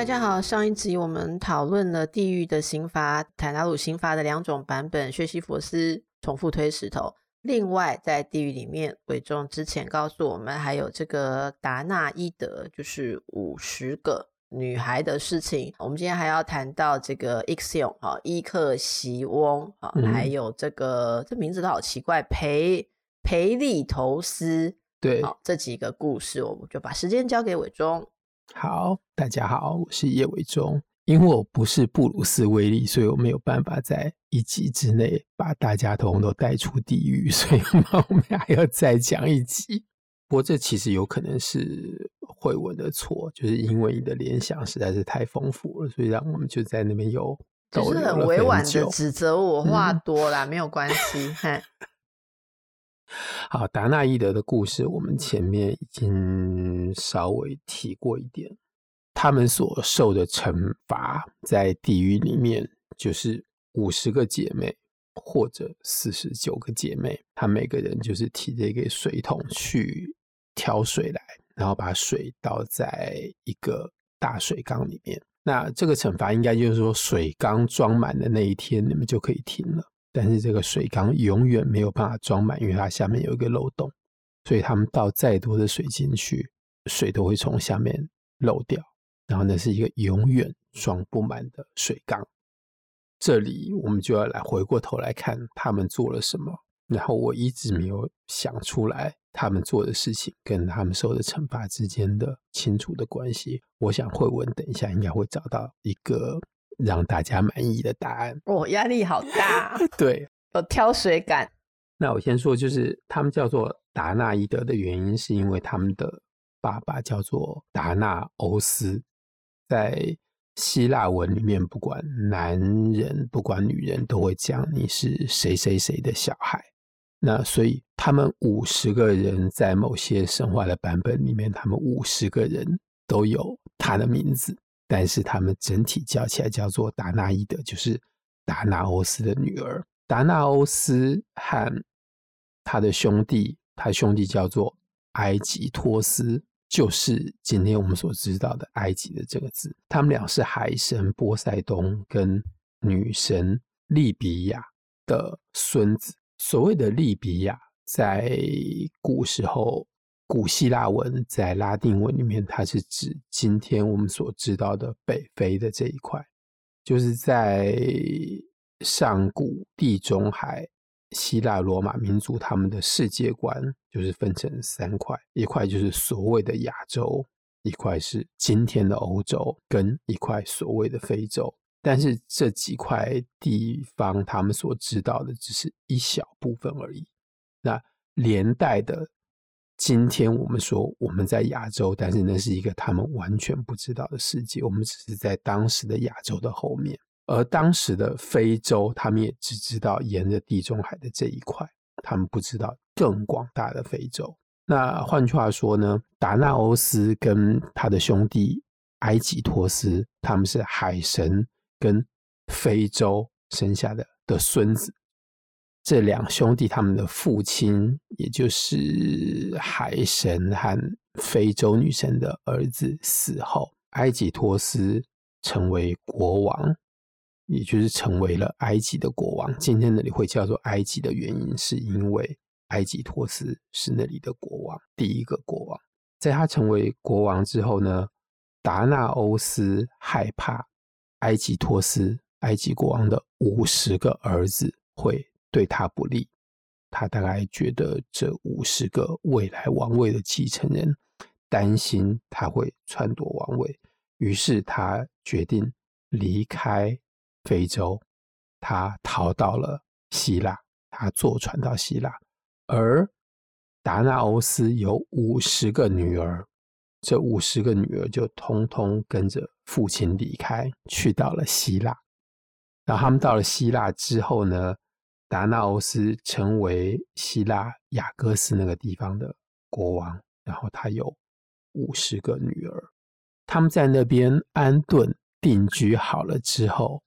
大家好，上一集我们讨论了地狱的刑罚，坦达鲁刑罚的两种版本，血西佛斯重复推石头。另外，在地狱里面，伟忠之前告诉我们，还有这个达纳伊德，就是五十个女孩的事情。我们今天还要谈到这个 Ixion 哈，伊克席翁啊，还有这个、嗯、这名字都好奇怪，培培利头斯，对，好，这几个故事，我们就把时间交给伟忠。好，大家好，我是叶伟忠。因为我不是布鲁斯威利，所以我没有办法在一集之内把大家通通都带出地狱，所以我们还要再讲一集。不过这其实有可能是慧文的错，就是因为你的联想实在是太丰富了，所以让我们就在那边有都是很委婉的指责我话多啦，嗯、没有关系。好，达纳伊德的故事，我们前面已经稍微提过一点。他们所受的惩罚，在地狱里面就是五十个姐妹，或者四十九个姐妹，她每个人就是提着一个水桶去挑水来，然后把水倒在一个大水缸里面。那这个惩罚应该就是说，水缸装满的那一天，你们就可以停了。但是这个水缸永远没有办法装满，因为它下面有一个漏洞，所以他们倒再多的水进去，水都会从下面漏掉。然后那是一个永远装不满的水缸。这里我们就要来回过头来看他们做了什么。然后我一直没有想出来他们做的事情跟他们受的惩罚之间的清楚的关系。我想慧文等一下应该会找到一个。让大家满意的答案。哦，压力好大。对，有挑水感。那我先说，就是他们叫做达纳伊德的原因，是因为他们的爸爸叫做达纳欧斯。在希腊文里面，不管男人不管女人，都会讲你是谁谁谁的小孩。那所以他们五十个人在某些神话的版本里面，他们五十个人都有他的名字。但是他们整体叫起来叫做达纳伊德，就是达纳欧斯的女儿。达纳欧斯和他的兄弟，他兄弟叫做埃及托斯，就是今天我们所知道的埃及的这个字。他们俩是海神波塞冬跟女神利比亚的孙子。所谓的利比亚，在古时候。古希腊文在拉丁文里面，它是指今天我们所知道的北非的这一块，就是在上古地中海希腊罗马民族他们的世界观，就是分成三块，一块就是所谓的亚洲，一块是今天的欧洲，跟一块所谓的非洲。但是这几块地方，他们所知道的只是一小部分而已。那连带的。今天我们说我们在亚洲，但是那是一个他们完全不知道的世界。我们只是在当时的亚洲的后面，而当时的非洲，他们也只知道沿着地中海的这一块，他们不知道更广大的非洲。那换句话说呢，达纳欧斯跟他的兄弟埃及托斯，他们是海神跟非洲生下的的孙子。这两兄弟，他们的父亲，也就是海神和非洲女神的儿子死后，埃及托斯成为国王，也就是成为了埃及的国王。今天那里会叫做埃及的原因，是因为埃及托斯是那里的国王，第一个国王。在他成为国王之后呢，达纳欧斯害怕埃及托斯，埃及国王的五十个儿子会。对他不利，他大概觉得这五十个未来王位的继承人担心他会篡夺王位，于是他决定离开非洲，他逃到了希腊，他坐船到希腊，而达纳欧斯有五十个女儿，这五十个女儿就通通跟着父亲离开，去到了希腊。然后他们到了希腊之后呢，达纳欧斯成为希腊雅各斯那个地方的国王，然后他有五十个女儿。他们在那边安顿定居好了之后，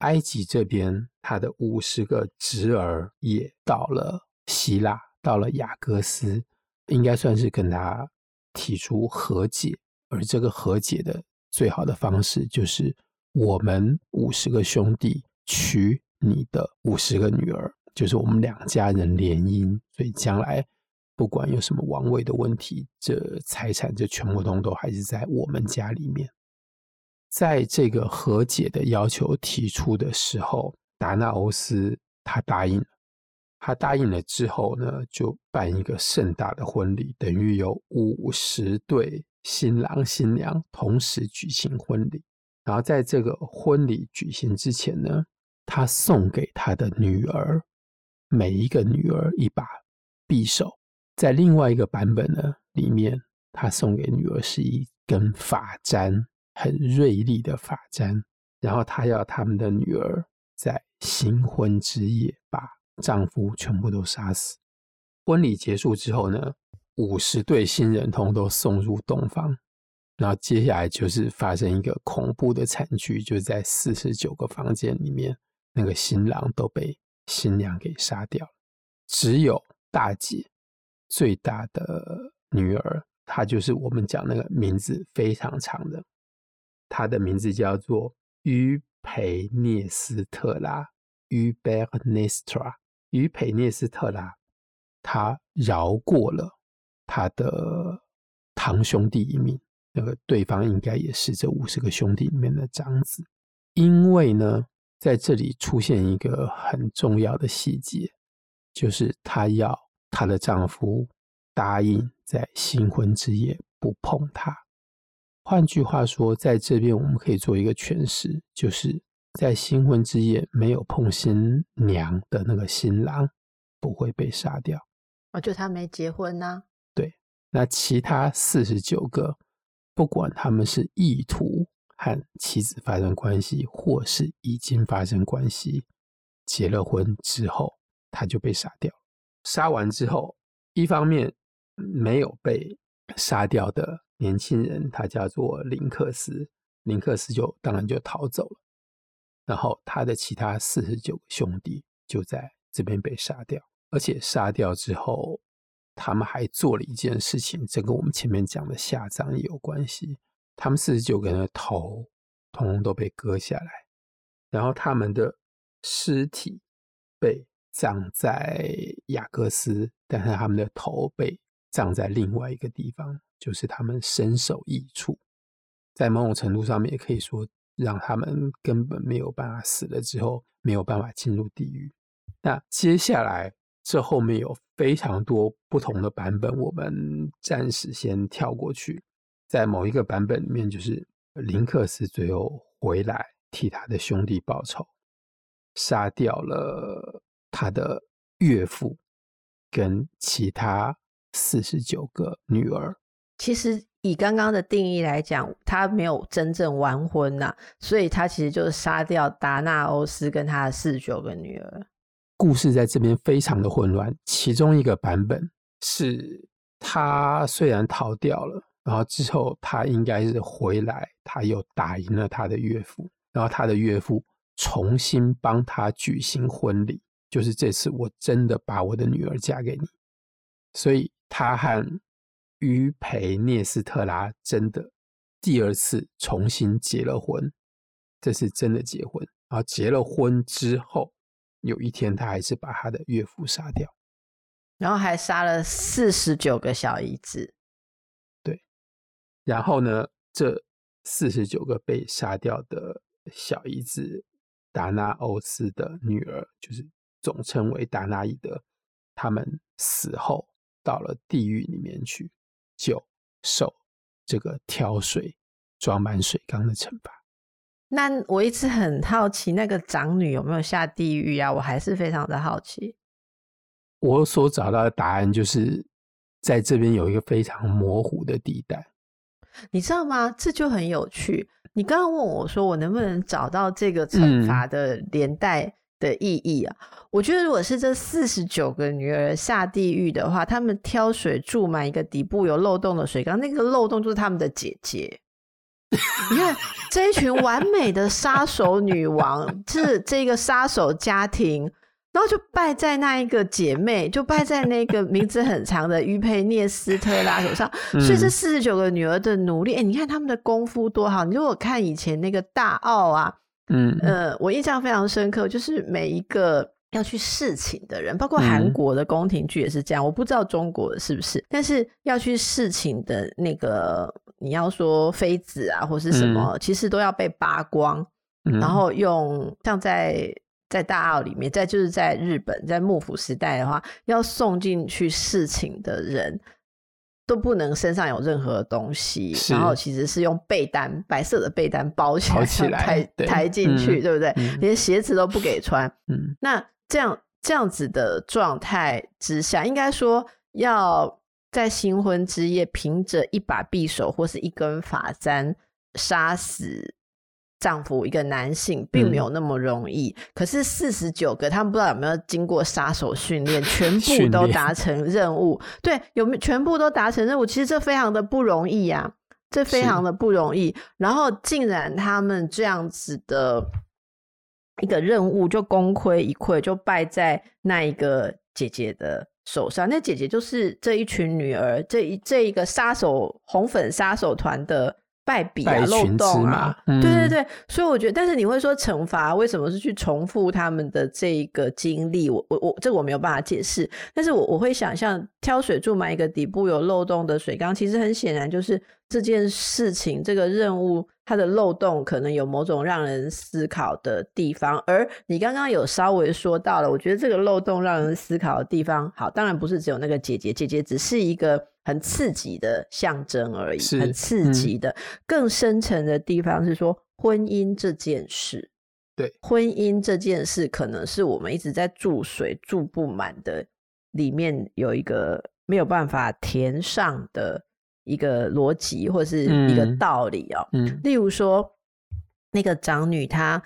埃及这边他的五十个侄儿也到了希腊，到了雅各斯，应该算是跟他提出和解。而这个和解的最好的方式，就是我们五十个兄弟娶你的五十个女儿，就是我们两家人联姻，所以将来不管有什么王位的问题，这财产就全部通都还是在我们家里面。在这个和解的要求提出的时候，达纳欧斯他答应了。他答应了之后呢，就办一个盛大的婚礼，等于有五十对。新郎新娘同时举行婚礼，然后在这个婚礼举行之前呢，他送给他的女儿每一个女儿一把匕首。在另外一个版本呢里面，他送给女儿是一根发簪，很锐利的发簪。然后他要他们的女儿在新婚之夜把丈夫全部都杀死。婚礼结束之后呢，五十对新人通都送入洞房，然后接下来就是发生一个恐怖的惨剧，就在四十九个房间里面，那个新郎都被新娘给杀掉了，只有大姐最大的女儿，她就是我们讲那个名字非常长的，她的名字叫做于培涅斯特拉，于贝尔涅斯特拉，于培涅斯特拉，她饶过了。他的堂兄弟一命，那个对方应该也是这五十个兄弟里面的长子。因为呢，在这里出现一个很重要的细节，就是她要她的丈夫答应在新婚之夜不碰她。换句话说，在这边我们可以做一个诠释，就是在新婚之夜没有碰新娘的那个新郎不会被杀掉。哦，就他没结婚呢、啊。那其他四十九个，不管他们是意图和妻子发生关系，或是已经发生关系，结了婚之后，他就被杀掉。杀完之后，一方面没有被杀掉的年轻人，他叫做林克斯，林克斯就当然就逃走了。然后他的其他四十九个兄弟就在这边被杀掉，而且杀掉之后。他们还做了一件事情，这跟我们前面讲的下葬也有关系。他们四十九个人的头，统统都被割下来，然后他们的尸体被葬在雅各斯，但是他们的头被葬在另外一个地方，就是他们身首异处。在某种程度上面，也可以说，让他们根本没有办法死了之后，没有办法进入地狱。那接下来。这后面有非常多不同的版本，我们暂时先跳过去。在某一个版本里面，就是林克斯最后回来替他的兄弟报仇，杀掉了他的岳父跟其他四十九个女儿。其实以刚刚的定义来讲，他没有真正完婚呐、啊，所以他其实就是杀掉达纳欧斯跟他的四十九个女儿。故事在这边非常的混乱。其中一个版本是他虽然逃掉了，然后之后他应该是回来，他又打赢了他的岳父，然后他的岳父重新帮他举行婚礼，就是这次我真的把我的女儿嫁给你，所以他和于培涅斯特拉真的第二次重新结了婚，这是真的结婚。然后结了婚之后。有一天，他还是把他的岳父杀掉，然后还杀了四十九个小姨子。对，然后呢，这四十九个被杀掉的小姨子，达纳欧斯的女儿，就是总称为达纳伊德，他们死后到了地狱里面去，就受这个挑水装满水缸的惩罚。那我一直很好奇，那个长女有没有下地狱啊？我还是非常的好奇。我所找到的答案就是在这边有一个非常模糊的地带。你知道吗？这就很有趣。你刚刚问我说，我能不能找到这个惩罚的连带的意义啊？嗯、我觉得，如果是这四十九个女儿下地狱的话，他们挑水注满一个底部有漏洞的水缸，那个漏洞就是他们的姐姐。你看这一群完美的杀手女王，是这个杀手家庭。然后就败在那一个姐妹，就败在那个名字很长的于佩涅斯特拉手上。所以这四十九个女儿的努力，哎、欸，你看他们的功夫多好！你如果看以前那个大奥啊，嗯呃，我印象非常深刻，就是每一个要去侍寝的人，包括韩国的宫廷剧也是这样，我不知道中国的是不是，但是要去侍寝的那个，你要说妃子啊或是什么，其实都要被扒光，然后用像在。在大澳里面，在就是在日本，在幕府时代的话，要送进去侍寝的人都不能身上有任何东西，然后其实是用被单，白色的被单包起来，起来抬抬进去，嗯、对不对？嗯、连鞋子都不给穿。嗯，那这样这样子的状态之下，应该说要在新婚之夜，凭着一把匕首或是一根发簪杀死。丈夫一个男性并没有那么容易，嗯、可是四十九个，他们不知道有没有经过杀手训练，全部都达成任务。对，有没有全部都达成任务？其实这非常的不容易呀、啊，这非常的不容易。然后竟然他们这样子的一个任务就功亏一篑，就败在那一个姐姐的手上。那姐姐就是这一群女儿，这一这一个杀手红粉杀手团的。败笔啊，漏洞啊，嗯、对对对，所以我觉得，但是你会说惩罚为什么是去重复他们的这个经历？我我我，这我没有办法解释。但是我我会想象挑水注满一个底部有漏洞的水缸，其实很显然就是这件事情，这个任务它的漏洞可能有某种让人思考的地方。而你刚刚有稍微说到了，我觉得这个漏洞让人思考的地方，好，当然不是只有那个姐姐，姐姐只是一个。很刺激的象征而已，很刺激的。嗯、更深层的地方是说，婚姻这件事，对，婚姻这件事可能是我们一直在注水注不满的，里面有一个没有办法填上的一个逻辑或是一个道理哦。嗯嗯、例如说，那个长女她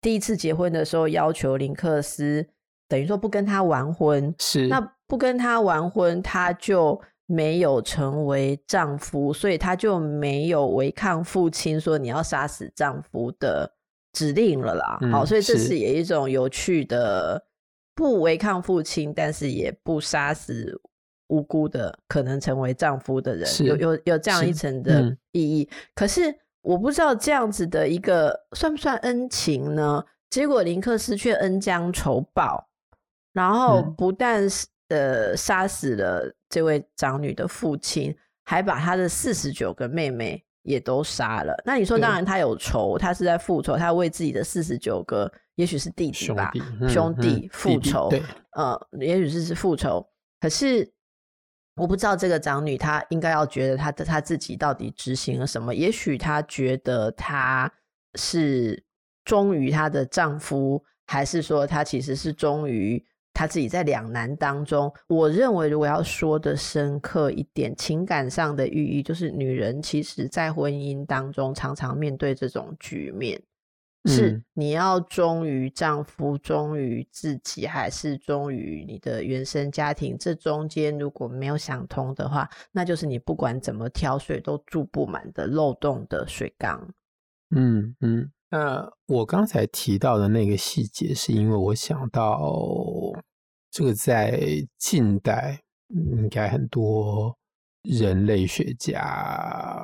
第一次结婚的时候要求林克斯，等于说不跟他完婚，是那不跟他完婚，他就。没有成为丈夫，所以他就没有违抗父亲说你要杀死丈夫的指令了啦。嗯、好，所以这是也一种有趣的，不违抗父亲，但是也不杀死无辜的可能成为丈夫的人，是有有有这样一层的意义。嗯、可是我不知道这样子的一个算不算恩情呢？结果林克斯却恩将仇报，然后不但是。呃，杀死了这位长女的父亲，还把他的四十九个妹妹也都杀了。那你说，当然他有仇，对他是在复仇，他为自己的四十九个，也许是弟弟吧，兄弟，复仇，弟弟呃，也许是是复仇。可是我不知道这个长女她应该要觉得她的她自己到底执行了什么？也许她觉得她是忠于她的丈夫，还是说她其实是忠于？她自己在两难当中，我认为如果要说的深刻一点，情感上的寓意就是，女人其实在婚姻当中常常面对这种局面，是你要忠于丈夫、忠于自己，还是忠于你的原生家庭？这中间如果没有想通的话，那就是你不管怎么挑水都注不满的漏洞的水缸。嗯嗯。那我刚才提到的那个细节，是因为我想到这个在近代应该很多人类学家，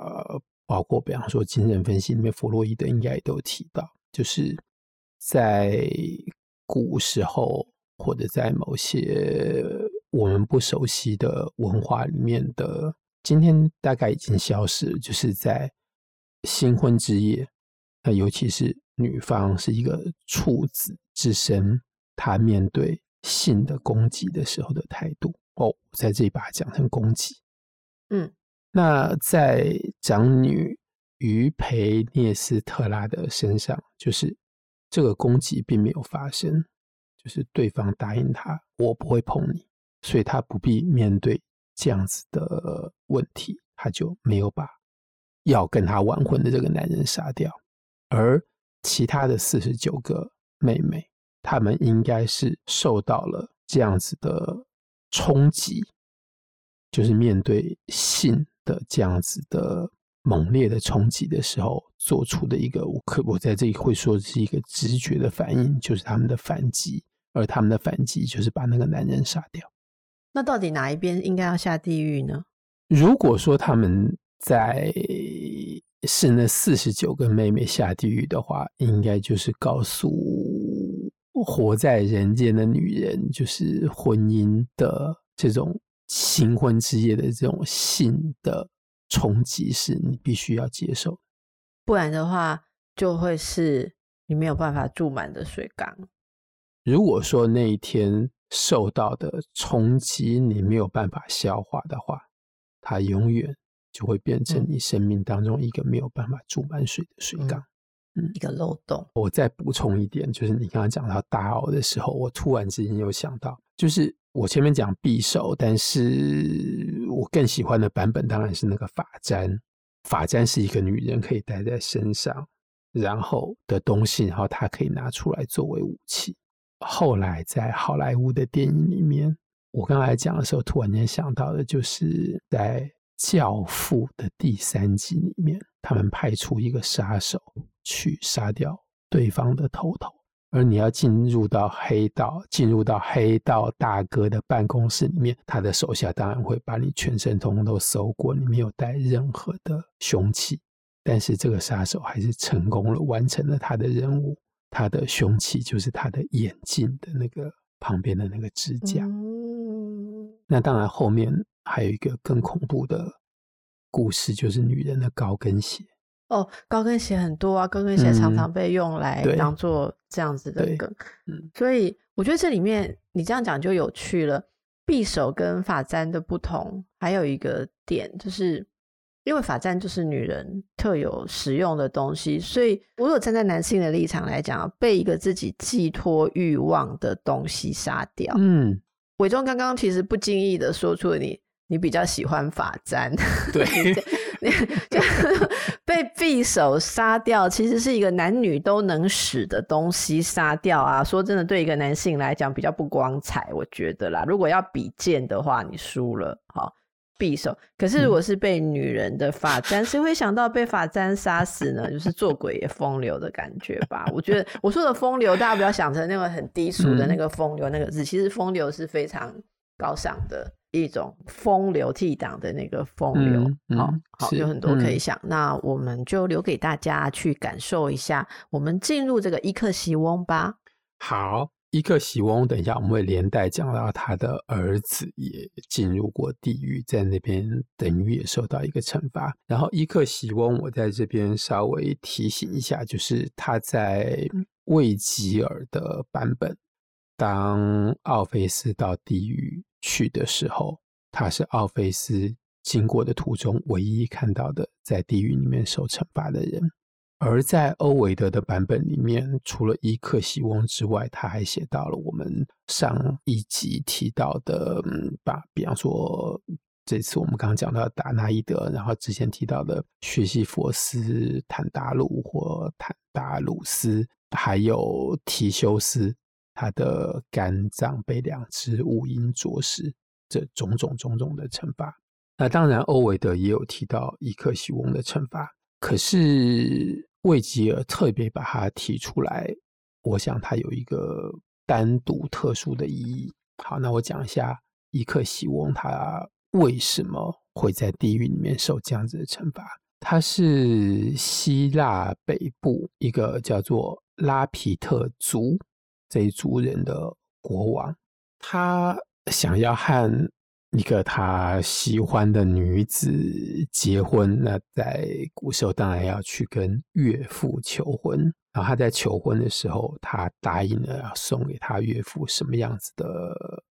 包括比方说精神分析里面弗洛伊德应该也都有提到，就是在古时候或者在某些我们不熟悉的文化里面的，今天大概已经消失了，就是在新婚之夜。那尤其是女方是一个处子之身，她面对性的攻击的时候的态度哦，在这里把它讲成攻击。嗯，那在长女于培涅斯特拉的身上，就是这个攻击并没有发生，就是对方答应他，我不会碰你，所以他不必面对这样子的问题，他就没有把要跟他完婚的这个男人杀掉，而其他的四十九个妹妹，她们应该是受到了这样子的冲击，就是面对性的这样子的猛烈的冲击的时候，做出的一个，我可我在这里会说是一个直觉的反应，就是他们的反击，而他们的反击就是把那个男人杀掉。那到底哪一边应该要下地狱呢？如果说他们在是那四十九个妹妹下地狱的话，应该就是告诉活在人间的女人，就是婚姻的这种新婚之夜的这种性的冲击，是你必须要接受，不然的话就会是你没有办法住满的水缸。如果说那一天受到的冲击你没有办法消化的话，它永远。就会变成你生命当中一个没有办法注满水的水缸，嗯，嗯，一个漏洞。我再补充一点，就是你刚刚讲到大澳的时候，我突然之间有想到，就是我前面讲匕首，但是我更喜欢的版本当然是那个发簪。发簪是一个女人可以戴在身上，然后的东西，然后她可以拿出来作为武器。后来在好莱坞的电影里面，我刚才讲的时候，突然间想到的就是在。教父的第三集里面，他们派出一个杀手去杀掉对方的头头，而你要进入到黑道，进入到黑道大哥的办公室里面，他的手下当然会把你全身通通都搜过，你没有带任何的凶器，但是这个杀手还是成功了，完成了他的任务。他的凶器就是他的眼镜的那个旁边的那个支架。嗯，那当然后面。还有一个更恐怖的故事，就是女人的高跟鞋。哦，高跟鞋很多啊，高跟鞋常常被用来当做这样子的梗。嗯，所以我觉得这里面你这样讲就有趣了。匕首跟发簪的不同，还有一个点就是，因为发簪就是女人特有使用的东西，所以如果站在男性的立场来讲，被一个自己寄托欲望的东西杀掉。嗯，伟忠刚刚其实不经意的说出了你。你比较喜欢发簪，对，你 就被匕首杀掉，其实是一个男女都能使的东西杀掉啊。说真的，对一个男性来讲比较不光彩，我觉得啦。如果要比剑的话，你输了。好，匕首。可是如果是被女人的发簪，谁、嗯、会想到被发簪杀死呢？就是做鬼也风流的感觉吧。我觉得我说的风流，大家不要想成那个很低俗的那个风流那个字，嗯、其实风流是非常高尚的。一种风流倜傥的那个风流，好、好，有很多可以想。嗯、那我们就留给大家去感受一下。我们进入这个伊克西翁吧。好，伊克西翁，等一下我们会连带讲到他的儿子也进入过地狱，在那边等于也受到一个惩罚。然后伊克西翁，我在这边稍微提醒一下，就是他在魏吉尔的版本，当奥菲斯到地狱。去的时候，他是奥菲斯经过的途中唯一看到的在地狱里面受惩罚的人。而在欧维德的版本里面，除了伊克西翁之外，他还写到了我们上一集提到的，嗯，把比方说这次我们刚刚讲到达那伊德，然后之前提到的薛西佛斯、坦达鲁或坦达鲁斯，还有提修斯。他的肝脏被两只乌鹰啄食，这种种种种的惩罚。那当然，欧维德也有提到伊克西翁的惩罚，可是魏吉尔特别把它提出来，我想它有一个单独特殊的意义。好，那我讲一下伊克西翁他为什么会在地狱里面受这样子的惩罚。他是希腊北部一个叫做拉皮特族。这一族人的国王，他想要和一个他喜欢的女子结婚。那在古时候，当然要去跟岳父求婚。然后他在求婚的时候，他答应了要送给他岳父什么样子的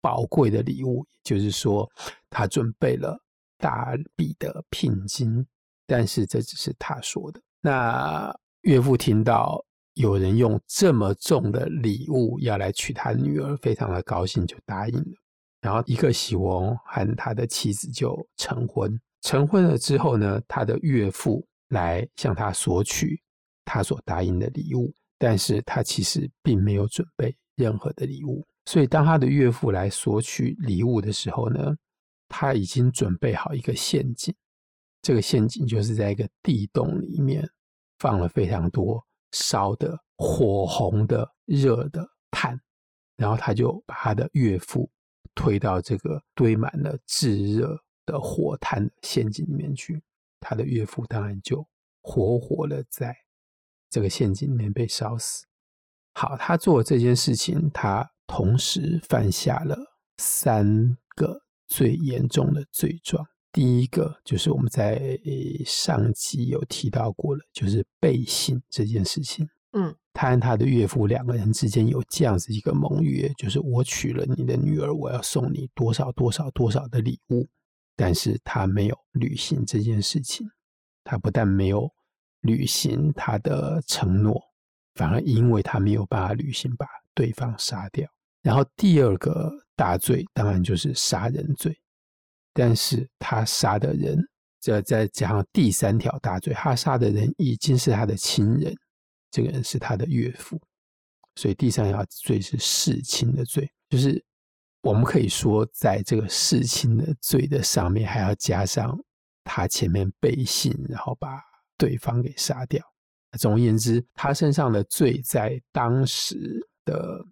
宝贵的礼物，也就是说，他准备了大笔的聘金。但是这只是他说的。那岳父听到。有人用这么重的礼物要来娶他女儿，非常的高兴，就答应了。然后一个喜翁和他的妻子就成婚。成婚了之后呢，他的岳父来向他索取他所答应的礼物，但是他其实并没有准备任何的礼物。所以当他的岳父来索取礼物的时候呢，他已经准备好一个陷阱。这个陷阱就是在一个地洞里面放了非常多烧的火红的热的炭，然后他就把他的岳父推到这个堆满了炙热的火炭的陷阱里面去，他的岳父当然就活活的在这个陷阱里面被烧死。好，他做这件事情，他同时犯下了三个最严重的罪状。第一个就是我们在上集有提到过了，就是背信这件事情。嗯，他和他的岳父两个人之间有这样子一个盟约，就是我娶了你的女儿，我要送你多少多少多少的礼物。但是他没有履行这件事情，他不但没有履行他的承诺，反而因为他没有办法履行，把对方杀掉。然后第二个大罪当然就是杀人罪。但是他杀的人，这再加上第三条大罪，他杀的人已经是他的亲人，这个人是他的岳父，所以第三条罪是弑亲的罪，就是我们可以说，在这个弑亲的罪的上面，还要加上他前面背信，然后把对方给杀掉。总而言之，他身上的罪在当时的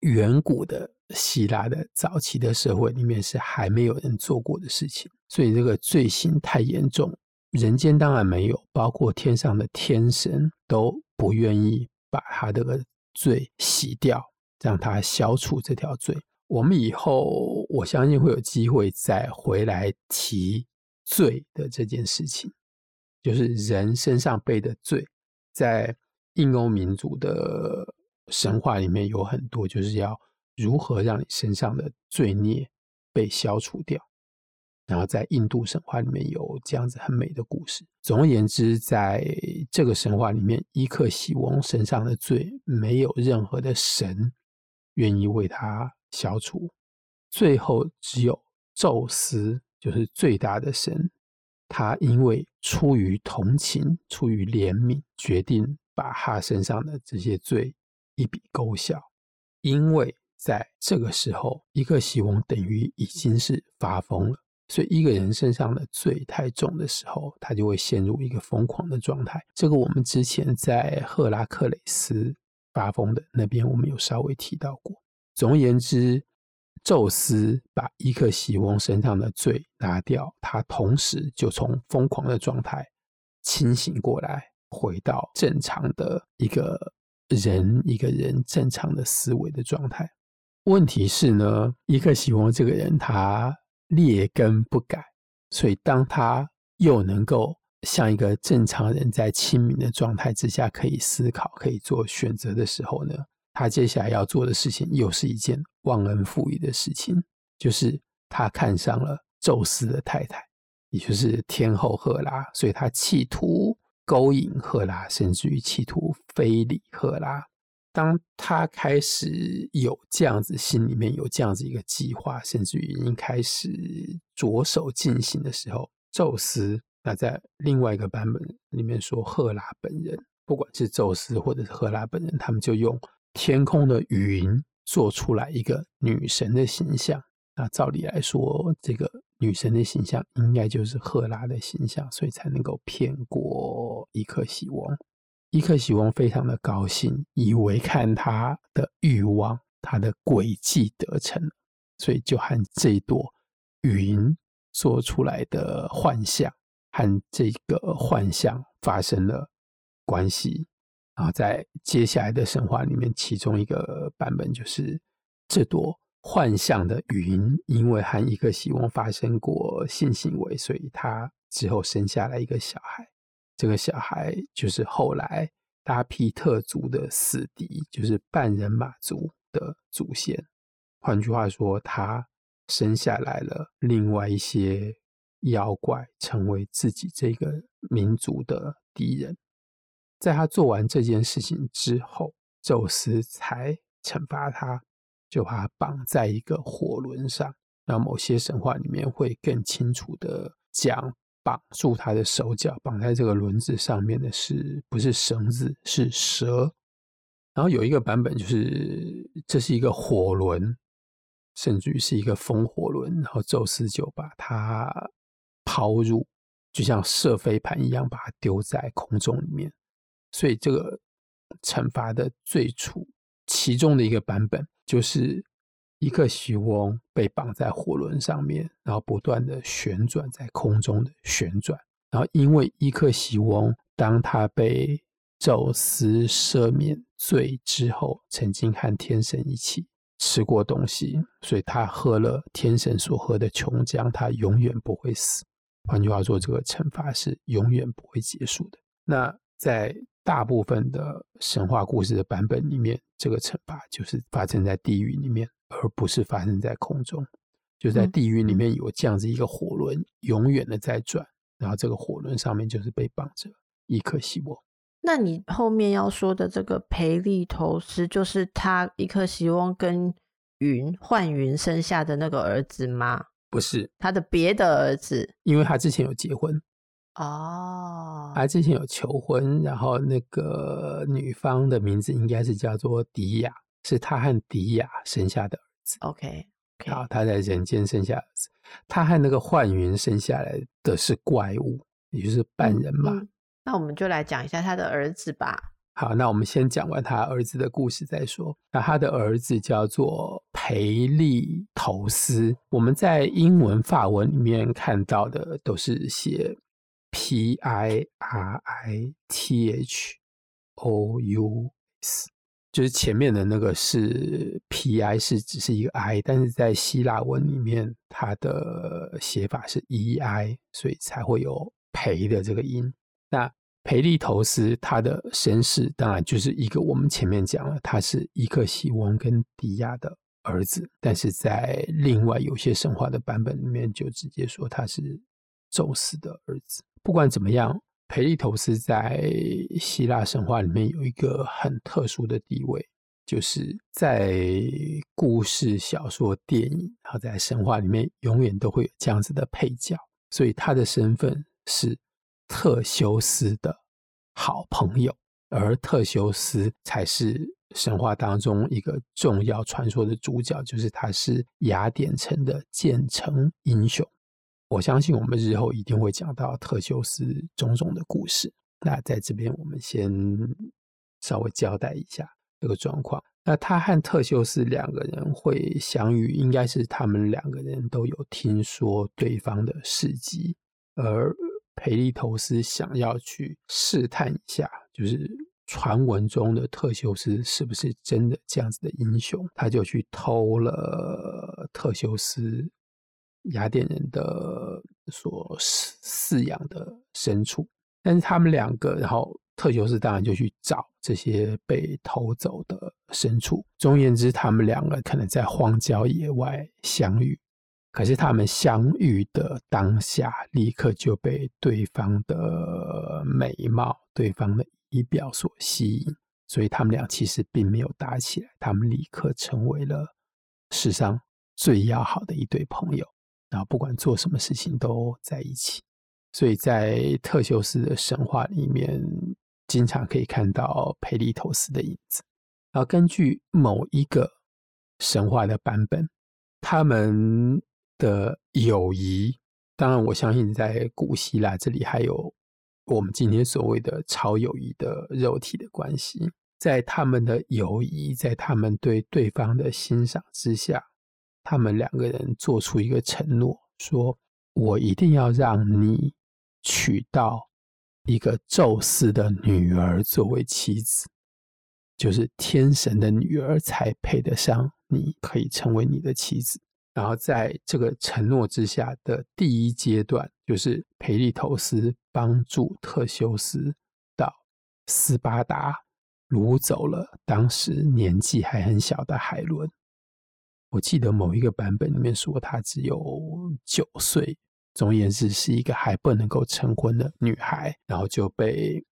远古的。希腊的早期的社会里面是还没有人做过的事情，所以这个罪行太严重，人间当然没有，包括天上的天神都不愿意把他这个罪洗掉，让他消除这条罪。我们以后我相信会有机会再回来提罪的这件事情，就是人身上背的罪，在印欧民族的神话里面有很多，就是要。如何让你身上的罪孽被消除掉？然后在印度神话里面有这样子很美的故事。总而言之，在这个神话里面，伊克西翁身上的罪没有任何的神愿意为他消除，最后只有宙斯，就是最大的神，他因为出于同情、出于怜悯，决定把他身上的这些罪一笔勾销，因为。在这个时候，伊克西翁等于已经是发疯了。所以，一个人身上的罪太重的时候，他就会陷入一个疯狂的状态。这个我们之前在赫拉克雷斯发疯的那边，我们有稍微提到过。总而言之，宙斯把伊克西翁身上的罪拿掉，他同时就从疯狂的状态清醒过来，回到正常的一个人一个人正常的思维的状态。问题是呢，伊克西翁这个人他劣根不改，所以当他又能够像一个正常人在清明的状态之下可以思考、可以做选择的时候呢，他接下来要做的事情又是一件忘恩负义的事情，就是他看上了宙斯的太太，也就是天后赫拉，所以他企图勾引赫拉，甚至于企图非礼赫拉。当他开始有这样子，心里面有这样子一个计划，甚至于已经开始着手进行的时候，宙斯那在另外一个版本里面说，赫拉本人，不管是宙斯或者是赫拉本人，他们就用天空的云做出来一个女神的形象。那照理来说，这个女神的形象应该就是赫拉的形象，所以才能够骗过伊克西翁。伊克希翁非常的高兴，以为看他的欲望、他的诡计得逞，所以就和这朵云做出来的幻象，和这个幻象发生了关系。然后在接下来的神话里面，其中一个版本就是这朵幻象的云，因为和伊克希翁发生过性行为，所以他之后生下来一个小孩。这个小孩就是后来拉皮特族的死敌，就是半人马族的祖先。换句话说，他生下来了另外一些妖怪，成为自己这个民族的敌人。在他做完这件事情之后，宙斯才惩罚他，就把他绑在一个火轮上。那某些神话里面会更清楚的讲。绑住他的手脚，绑在这个轮子上面的是不是绳子？是蛇。然后有一个版本就是这是一个火轮，甚至于是一个风火轮，然后宙斯就把它抛入，就像射飞盘一样，把它丢在空中里面。所以这个惩罚的最初其中的一个版本就是。伊克西翁被绑在火轮上面，然后不断的旋转在空中的旋转，然后因为伊克西翁当他被宙斯赦免罪之后，曾经和天神一起吃过东西，所以他喝了天神所喝的琼浆，他永远不会死。换句话说，这个惩罚是永远不会结束的。那在大部分的神话故事的版本里面，这个惩罚就是发生在地狱里面。而不是发生在空中，就在地狱里面有这样子一个火轮，永远的在转，然后这个火轮上面就是被绑着伊克西翁。那你后面要说的这个培利头斯，就是他一颗希望跟云幻云生下的那个儿子吗？不是，他的别的儿子，因为他之前有结婚哦，他之前有求婚，然后那个女方的名字应该是叫做迪亚。是他和迪亚生下的儿子。OK，好，他在人间生下儿子。他和那个幻云生下来的是怪物，也就是半人马。嗯嗯、那我们就来讲一下他的儿子吧。好，那我们先讲完他儿子的故事再说。那他的儿子叫做培利头斯。我们在英文、法文里面看到的都是写 P I R I T H O U S。就是前面的那个是 P I 是只是一个 I，但是在希腊文里面，它的写法是 E I，所以才会有培的这个音。那培利头斯他的身世当然就是一个我们前面讲了，他是伊克西翁跟迪亚的儿子，但是在另外有些神话的版本里面就直接说他是宙斯的儿子。不管怎么样。培利头斯在希腊神话里面有一个很特殊的地位，就是在故事、小说、电影，然后在神话里面永远都会有这样子的配角，所以他的身份是特修斯的好朋友，而特修斯才是神话当中一个重要传说的主角，就是他是雅典城的建城英雄。我相信我们日后一定会讲到特修斯种种的故事。那在这边，我们先稍微交代一下这个状况。那他和特修斯两个人会相遇，应该是他们两个人都有听说对方的事迹，而培利头斯想要去试探一下，就是传闻中的特修斯是不是真的这样子的英雄，他就去偷了特修斯。雅典人的所饲饲养的牲畜，但是他们两个，然后特修斯当然就去找这些被偷走的牲畜。总而言之，他们两个可能在荒郊野外相遇，可是他们相遇的当下，立刻就被对方的美貌、对方的仪表所吸引，所以他们俩其实并没有打起来，他们立刻成为了世上最要好的一对朋友。然后不管做什么事情都在一起，所以在特修斯的神话里面，经常可以看到培利头斯的影子。然后根据某一个神话的版本，他们的友谊，当然我相信在古希腊这里还有我们今天所谓的超友谊的肉体的关系，在他们的友谊，在他们对对方的欣赏之下。他们两个人做出一个承诺，说：“我一定要让你娶到一个宙斯的女儿作为妻子，就是天神的女儿才配得上你，可以成为你的妻子。”然后在这个承诺之下的第一阶段，就是培利头斯帮助特修斯到斯巴达掳走了当时年纪还很小的海伦。我记得某一个版本里面说，她只有九岁，总而言之是一个还不能够成婚的女孩，然后就被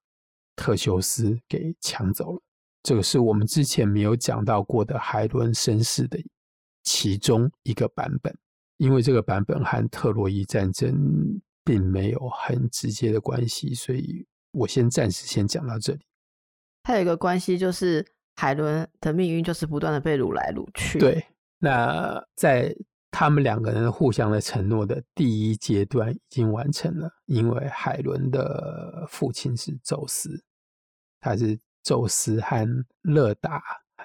特修斯给抢走了。这个是我们之前没有讲到过的海伦身世的其中一个版本，因为这个版本和特洛伊战争并没有很直接的关系，所以我先暂时先讲到这里。它有一个关系，就是海伦的命运就是不断的被掳来掳去。对，那在他们两个人互相的承诺的第一阶段已经完成了，因为海伦的父亲是宙斯，他是宙斯和勒达。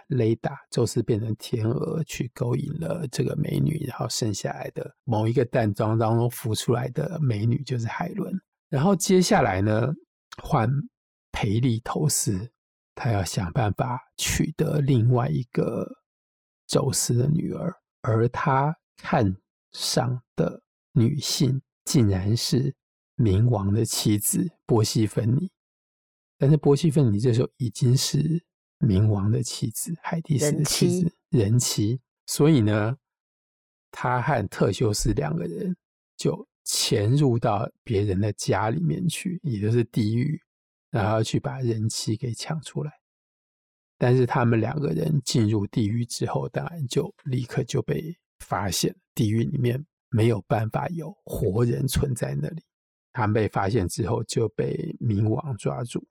雷达，宙斯变成天鹅去勾引了这个美女，然后生下来的某一个蛋装当中孵出来的美女就是海伦。然后接下来呢，换培利头斯，他要想办法取得另外一个宙斯的女儿，而他看上的女性竟然是冥王的妻子波西芬尼。但是波西芬尼这时候已经是。冥王的妻子，海蒂斯的妻子，人妻。所以呢，他和特修斯两个人就潜入到别人的家里面去，也就是地狱，然后去把人妻给抢出来。但是他们两个人进入地狱之后，当然就立刻就被发现，地狱里面没有办法有活人存在那里。他们被发现之后，就被冥王抓住。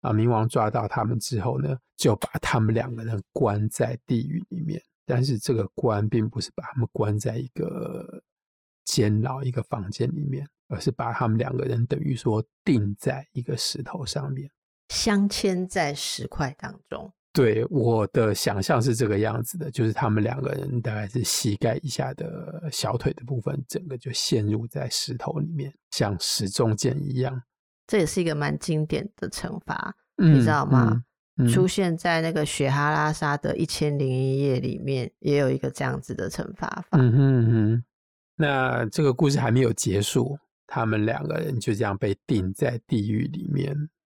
啊！冥王抓到他们之后呢，就把他们两个人关在地狱里面。但是这个关并不是把他们关在一个监牢、一个房间里面，而是把他们两个人等于说钉在一个石头上面，镶嵌在石块当中。对，我的想象是这个样子的，就是他们两个人大概是膝盖以下的小腿的部分，整个就陷入在石头里面，像石中剑一样。这也是一个蛮经典的惩罚，嗯、你知道吗？嗯嗯、出现在那个雪哈拉沙的一千零一夜里面，也有一个这样子的惩罚法。嗯哼哼。那这个故事还没有结束，他们两个人就这样被钉在地狱里面，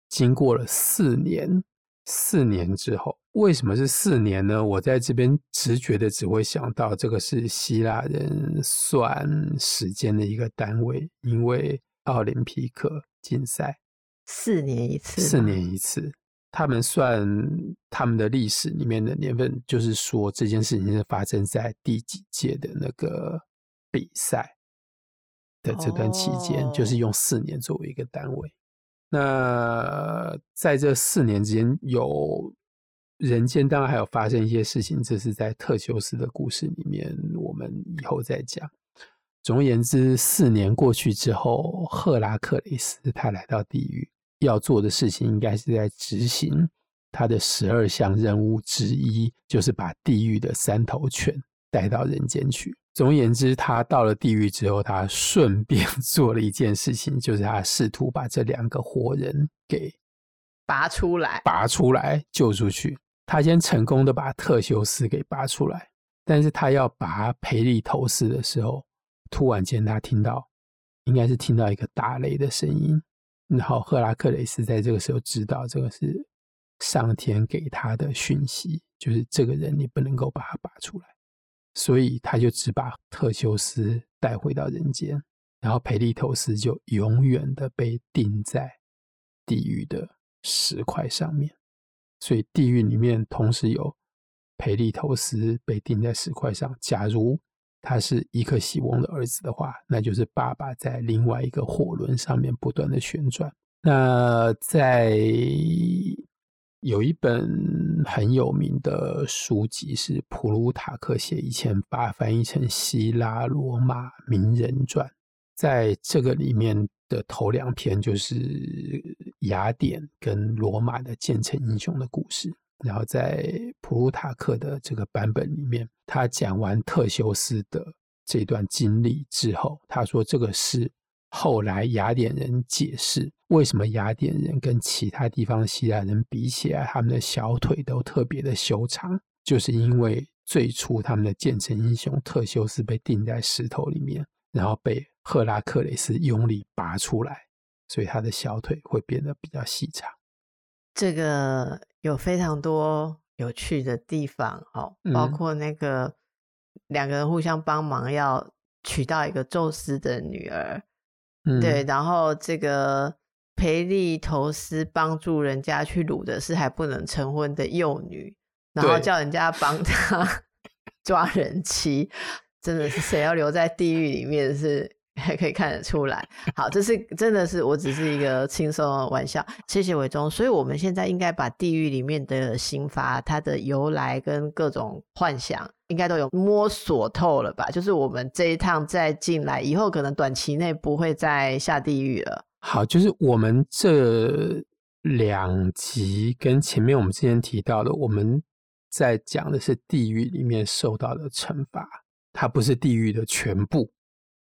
经过了四年。四年之后，为什么是四年呢？我在这边直觉的只会想到，这个是希腊人算时间的一个单位，因为奥林匹克。竞赛四年一次，四年一次。他们算他们的历史里面的年份，就是说这件事情是发生在第几届的那个比赛的这段期间，哦、就是用四年作为一个单位。那在这四年之间，有人间当然还有发生一些事情，这是在特修斯的故事里面，我们以后再讲。总而言之，四年过去之后，赫拉克雷斯他来到地狱，要做的事情应该是在执行他的十二项任务之一，就是把地狱的三头犬带到人间去。总而言之，他到了地狱之后，他顺便 做了一件事情，就是他试图把这两个活人给拔出来，拔出来救出去。他先成功的把特修斯给拔出来，但是他要拔培利头斯的时候。突然间，他听到，应该是听到一个打雷的声音。然后赫拉克雷斯在这个时候知道，这个是上天给他的讯息，就是这个人你不能够把他拔出来，所以他就只把特修斯带回到人间，然后培利头斯就永远的被钉在地狱的石块上面。所以地狱里面同时有培利头斯被钉在石块上。假如他是伊克西翁的儿子的话，那就是爸爸在另外一个火轮上面不断的旋转。那在有一本很有名的书籍是普鲁塔克写，一千八翻译成希腊罗马名人传，在这个里面的头两篇就是雅典跟罗马的建成英雄的故事。然后在普鲁塔克的这个版本里面，他讲完特修斯的这段经历之后，他说这个是后来雅典人解释为什么雅典人跟其他地方的希腊人比起来，他们的小腿都特别的修长，就是因为最初他们的建成英雄特修斯被钉在石头里面，然后被赫拉克雷斯用力拔出来，所以他的小腿会变得比较细长。这个有非常多有趣的地方，哦，包括那个两个人互相帮忙要娶到一个宙斯的女儿，嗯、对，然后这个培利投斯帮助人家去掳的是还不能成婚的幼女，然后叫人家帮他 抓人妻，真的是谁要留在地狱里面是还可以看得出来。好，这是真的是我只是一个轻松的玩笑。谢谢伟忠。所以我们现在应该把地狱里面的刑罚它的由来跟各种幻想，应该都有摸索透了吧？就是我们这一趟再进来以后，可能短期内不会再下地狱了。好，就是我们这两集跟前面我们之前提到的，我们在讲的是地狱里面受到的惩罚，它不是地狱的全部。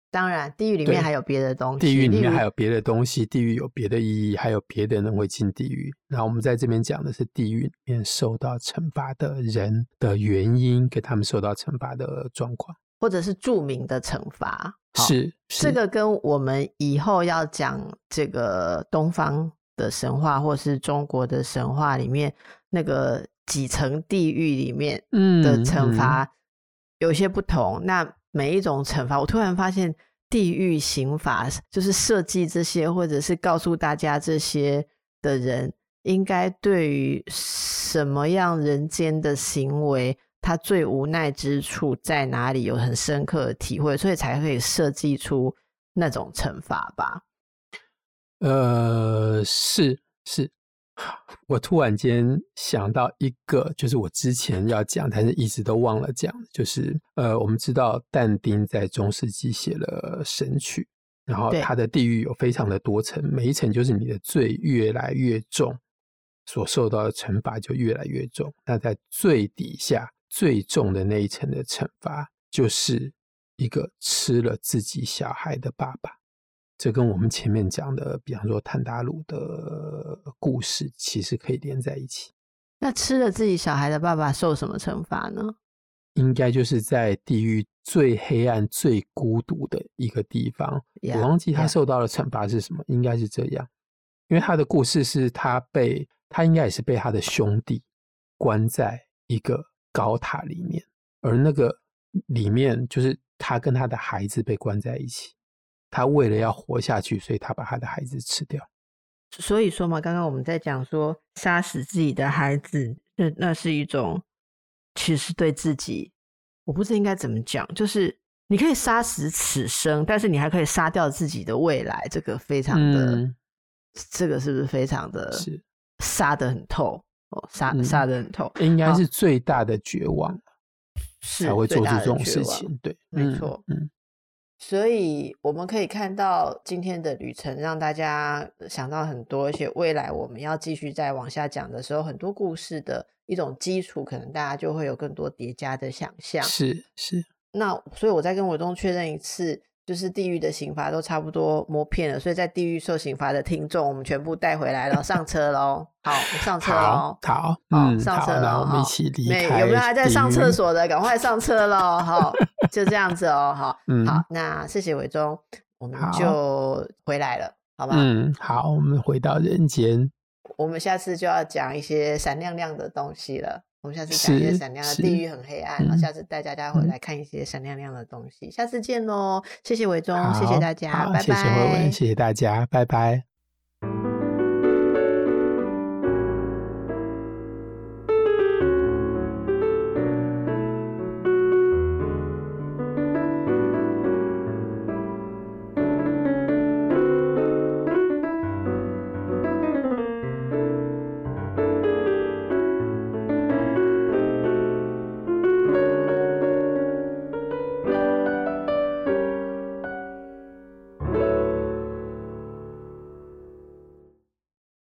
当然，地狱里面还有别的东西。地狱里面还有别的东西，地狱有别的意义，还有别的人会进地狱。那我们在这边讲的是地狱里面受到惩罚的人的原因，给他们受到惩罚的状况。或者是著名的惩罚，是，是这个跟我们以后要讲这个东方的神话，或是中国的神话里面那个几层地狱里面的惩罚有些不同。那每一种惩罚，我突然发现地狱刑法就是设计这些，或者是告诉大家这些的人，应该对于什么样人间的行为。他最无奈之处在哪里？有很深刻的体会，所以才可以设计出那种惩罚吧。呃，是是，我突然间想到一个，就是我之前要讲，但是一直都忘了讲，就是呃，我们知道但丁在中世纪写了《神曲》，然后他的地狱有非常的多层，每一层就是你的罪越来越重，所受到的惩罚就越来越重。那在最底下。最重的那一层的惩罚，就是一个吃了自己小孩的爸爸。这跟我们前面讲的，比方说坦达鲁的故事，其实可以连在一起。那吃了自己小孩的爸爸受什么惩罚呢？应该就是在地狱最黑暗、最孤独的一个地方。Yeah, 我忘记他受到的惩罚是什么.应该是这样。因为他的故事是他被他应该也是被他的兄弟关在一个。高塔里面，而那个里面就是他跟他的孩子被关在一起。他为了要活下去，所以他把他的孩子吃掉。所以说嘛，刚刚我们在讲说，杀死自己的孩子，那那是一种其实对自己，我不知道应该怎么讲，就是你可以杀死此生，但是你还可以杀掉自己的未来。这个非常的，嗯、这个是不是非常的，是杀得很透？哦，杀杀得很透，应该是最大的绝望，才会做出这种事情。对，没错。嗯，所以我们可以看到今天的旅程，让大家想到很多，而且未来我们要继续再往下讲的时候，很多故事的一种基础，可能大家就会有更多叠加的想象。是是。那所以我再跟伟东确认一次。就是地狱的刑罚都差不多磨遍了，所以在地狱受刑罚的听众，我们全部带回来了，上车喽！好，上车喽！好，嗯，上车了，我们一起离开。有没有还在上厕所的？赶快上车喽！好，就这样子哦，好，嗯，好，那谢谢伟忠，我们就回来了，好吧？嗯，好，我们回到人间，我们下次就要讲一些闪亮亮的东西了。我们下次讲一些闪亮的地狱很黑暗，然后下次带大家回来看一些闪亮亮的东西。嗯、下次见喽！谢谢伟忠，谢谢大家，拜拜。谢谢慧文，谢谢大家，拜拜。